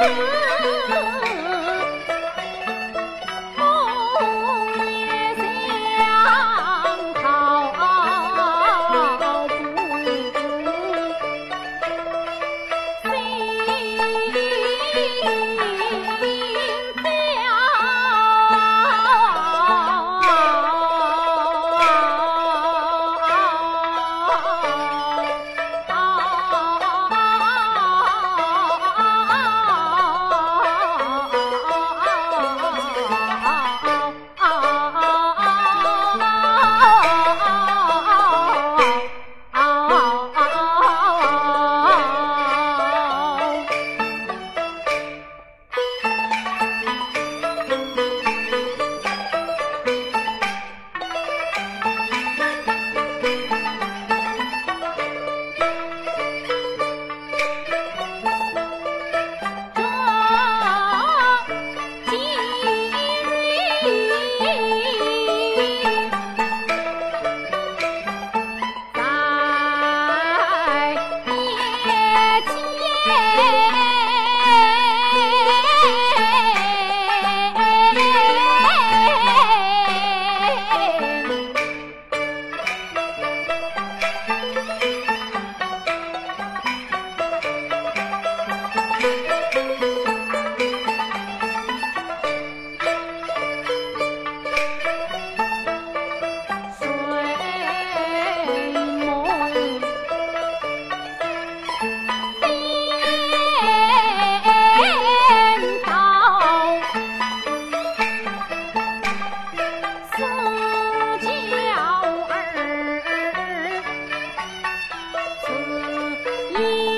啊 Thank you.